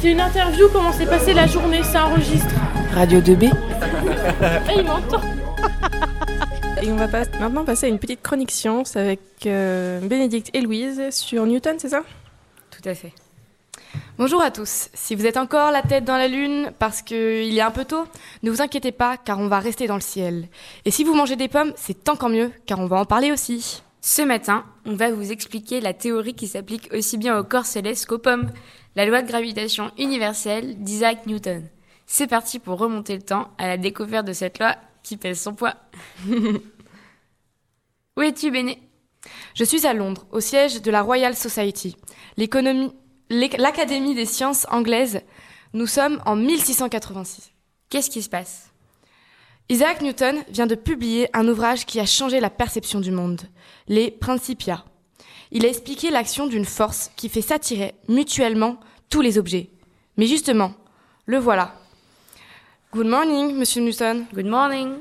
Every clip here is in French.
C'est une interview, comment s'est passée la journée, ça enregistre. Radio 2B. Ah, il m'entend. Et on va pas- maintenant passer à une petite chronique science avec euh, Bénédicte et Louise sur Newton, c'est ça? Tout à fait. Bonjour à tous. Si vous êtes encore la tête dans la lune parce qu'il est un peu tôt, ne vous inquiétez pas car on va rester dans le ciel. Et si vous mangez des pommes, c'est encore mieux car on va en parler aussi. Ce matin, on va vous expliquer la théorie qui s'applique aussi bien au corps céleste qu'aux pommes, la loi de gravitation universelle d'Isaac Newton. C'est parti pour remonter le temps à la découverte de cette loi qui pèse son poids. Où es-tu, Béné? Je suis à Londres, au siège de la Royal Society, l'Académie des sciences anglaises. Nous sommes en 1686. Qu'est-ce qui se passe? Isaac Newton vient de publier un ouvrage qui a changé la perception du monde, les Principia. Il a expliqué l'action d'une force qui fait s'attirer mutuellement tous les objets. Mais justement, le voilà. Good morning, monsieur Newton. Good morning.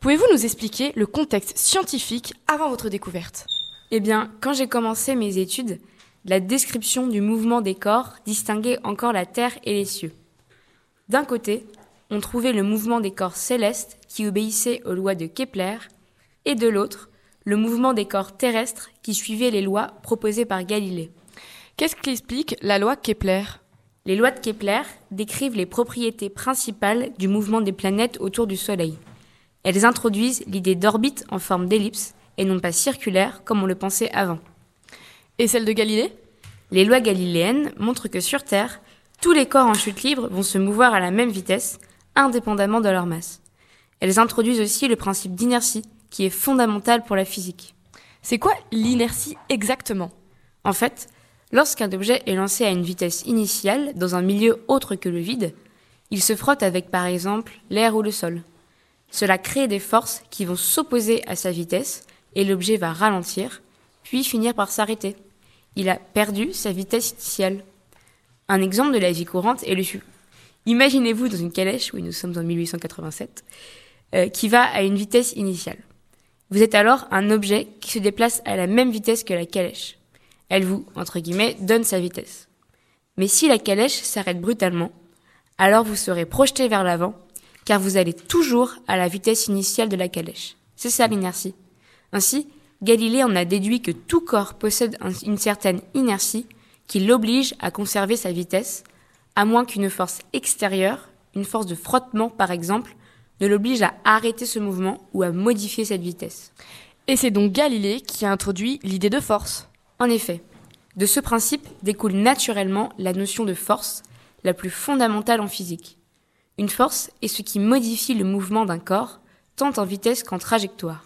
Pouvez-vous nous expliquer le contexte scientifique avant votre découverte? Eh bien, quand j'ai commencé mes études, la description du mouvement des corps distinguait encore la Terre et les cieux. D'un côté, on trouvait le mouvement des corps célestes qui obéissaient aux lois de Kepler, et de l'autre, le mouvement des corps terrestres qui suivait les lois proposées par Galilée. Qu'est-ce qui explique la loi Kepler? Les lois de Kepler décrivent les propriétés principales du mouvement des planètes autour du Soleil. Elles introduisent l'idée d'orbite en forme d'ellipse et non pas circulaire comme on le pensait avant. Et celle de Galilée? Les lois galiléennes montrent que sur Terre, tous les corps en chute libre vont se mouvoir à la même vitesse, indépendamment de leur masse. Elles introduisent aussi le principe d'inertie, qui est fondamental pour la physique. C'est quoi l'inertie exactement? En fait, lorsqu'un objet est lancé à une vitesse initiale dans un milieu autre que le vide, il se frotte avec par exemple l'air ou le sol. Cela crée des forces qui vont s'opposer à sa vitesse et l'objet va ralentir, puis finir par s'arrêter. Il a perdu sa vitesse initiale. Un exemple de la vie courante est le suivant. Imaginez-vous dans une calèche, oui nous sommes en 1887, euh, qui va à une vitesse initiale. Vous êtes alors un objet qui se déplace à la même vitesse que la calèche. Elle vous, entre guillemets, donne sa vitesse. Mais si la calèche s'arrête brutalement, alors vous serez projeté vers l'avant, car vous allez toujours à la vitesse initiale de la calèche. C'est ça l'inertie. Ainsi, Galilée en a déduit que tout corps possède un- une certaine inertie qui l'oblige à conserver sa vitesse, à moins qu'une force extérieure, une force de frottement par exemple, ne l'oblige à arrêter ce mouvement ou à modifier cette vitesse. Et c'est donc Galilée qui a introduit l'idée de force. En effet, de ce principe découle naturellement la notion de force, la plus fondamentale en physique. Une force est ce qui modifie le mouvement d'un corps, tant en vitesse qu'en trajectoire.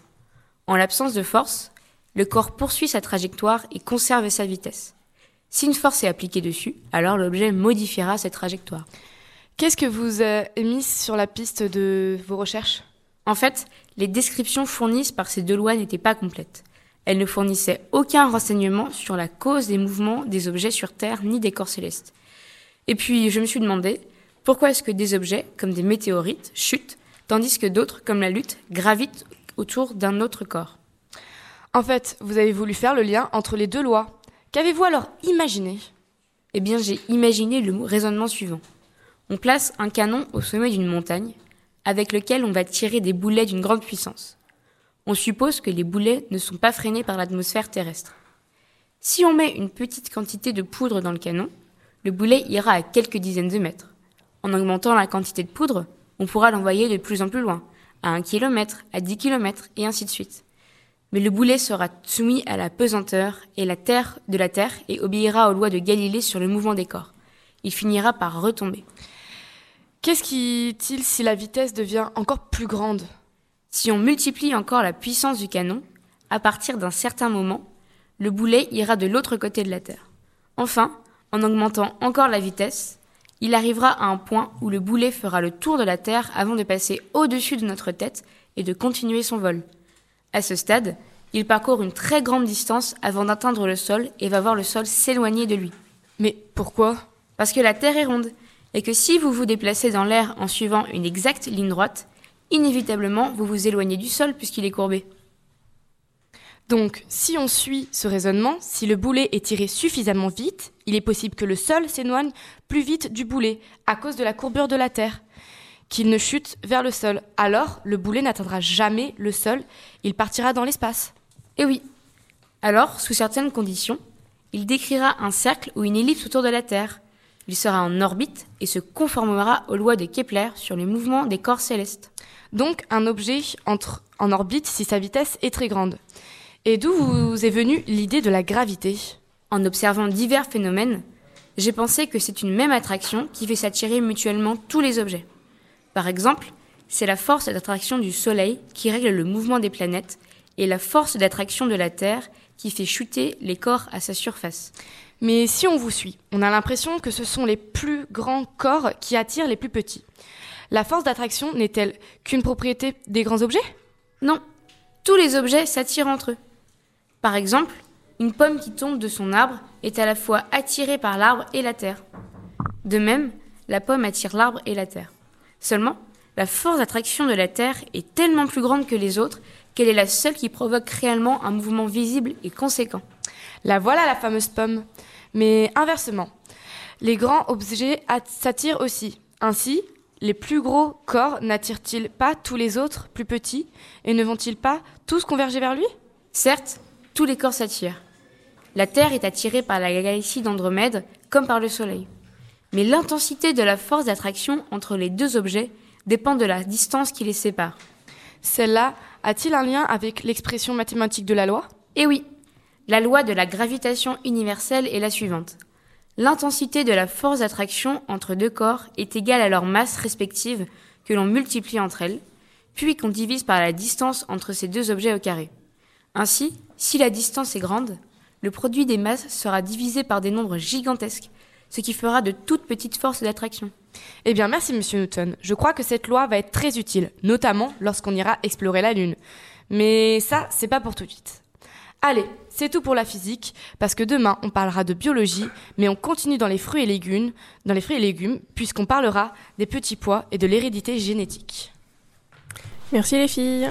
En l'absence de force, le corps poursuit sa trajectoire et conserve sa vitesse. Si une force est appliquée dessus, alors l'objet modifiera cette trajectoire. Qu'est-ce que vous avez mis sur la piste de vos recherches? En fait, les descriptions fournies par ces deux lois n'étaient pas complètes. Elles ne fournissaient aucun renseignement sur la cause des mouvements des objets sur Terre ni des corps célestes. Et puis, je me suis demandé, pourquoi est-ce que des objets, comme des météorites, chutent, tandis que d'autres, comme la lutte, gravitent autour d'un autre corps? En fait, vous avez voulu faire le lien entre les deux lois. Qu'avez-vous alors imaginé? Eh bien, j'ai imaginé le raisonnement suivant. On place un canon au sommet d'une montagne, avec lequel on va tirer des boulets d'une grande puissance. On suppose que les boulets ne sont pas freinés par l'atmosphère terrestre. Si on met une petite quantité de poudre dans le canon, le boulet ira à quelques dizaines de mètres. En augmentant la quantité de poudre, on pourra l'envoyer de plus en plus loin, à un kilomètre, à dix kilomètres, et ainsi de suite. Mais le boulet sera soumis à la pesanteur et la terre de la Terre et obéira aux lois de Galilée sur le mouvement des corps. Il finira par retomber. Qu'est-ce qui est-il si la vitesse devient encore plus grande? Si on multiplie encore la puissance du canon, à partir d'un certain moment, le boulet ira de l'autre côté de la Terre. Enfin, en augmentant encore la vitesse, il arrivera à un point où le boulet fera le tour de la Terre avant de passer au-dessus de notre tête et de continuer son vol. À ce stade, il parcourt une très grande distance avant d'atteindre le sol et va voir le sol s'éloigner de lui. Mais pourquoi? Parce que la Terre est ronde, et que si vous vous déplacez dans l'air en suivant une exacte ligne droite, inévitablement vous vous éloignez du sol puisqu'il est courbé. Donc, si on suit ce raisonnement, si le boulet est tiré suffisamment vite, il est possible que le sol s'éloigne plus vite du boulet à cause de la courbure de la Terre, qu'il ne chute vers le sol. Alors, le boulet n'atteindra jamais le sol, il partira dans l'espace. Eh oui. Alors, sous certaines conditions, il décrira un cercle ou une ellipse autour de la Terre. Il sera en orbite et se conformera aux lois de Kepler sur les mouvements des corps célestes. Donc, un objet entre en orbite si sa vitesse est très grande. Et d'où vous est venue l'idée de la gravité? En observant divers phénomènes, j'ai pensé que c'est une même attraction qui fait s'attirer mutuellement tous les objets. Par exemple, c'est la force d'attraction du Soleil qui règle le mouvement des planètes et la force d'attraction de la Terre qui fait chuter les corps à sa surface. Mais si on vous suit, on a l'impression que ce sont les plus grands corps qui attirent les plus petits. La force d'attraction n'est-elle qu'une propriété des grands objets? Non, tous les objets s'attirent entre eux. Par exemple, une pomme qui tombe de son arbre est à la fois attirée par l'arbre et la terre. De même, la pomme attire l'arbre et la terre. Seulement, la force d'attraction de la terre est tellement plus grande que les autres qu'elle est la seule qui provoque réellement un mouvement visible et conséquent. La voilà la fameuse pomme. Mais inversement, les grands objets s'attirent aussi. Ainsi, les plus gros corps n'attirent-ils pas tous les autres plus petits et ne vont-ils pas tous converger vers lui? Certes, tous les corps s'attirent. La Terre est attirée par la galaxie d'Andromède comme par le Soleil. Mais l'intensité de la force d'attraction entre les deux objets dépend de la distance qui les sépare. Celle-là a-t-il un lien avec l'expression mathématique de la loi? Eh oui, la loi de la gravitation universelle est la suivante. L'intensité de la force d'attraction entre deux corps est égale à leur masse respective que l'on multiplie entre elles, puis qu'on divise par la distance entre ces deux objets au carré. Ainsi, si la distance est grande, le produit des masses sera divisé par des nombres gigantesques, ce qui fera de toutes petites forces d'attraction. Eh bien, merci, monsieur Newton. Je crois que cette loi va être très utile, notamment lorsqu'on ira explorer la Lune. Mais ça, c'est pas pour tout de suite. Allez, c'est tout pour la physique, parce que demain, on parlera de biologie, mais on continue dans les fruits et légumes, puisqu'on parlera des petits pois et de l'hérédité génétique. Merci les filles.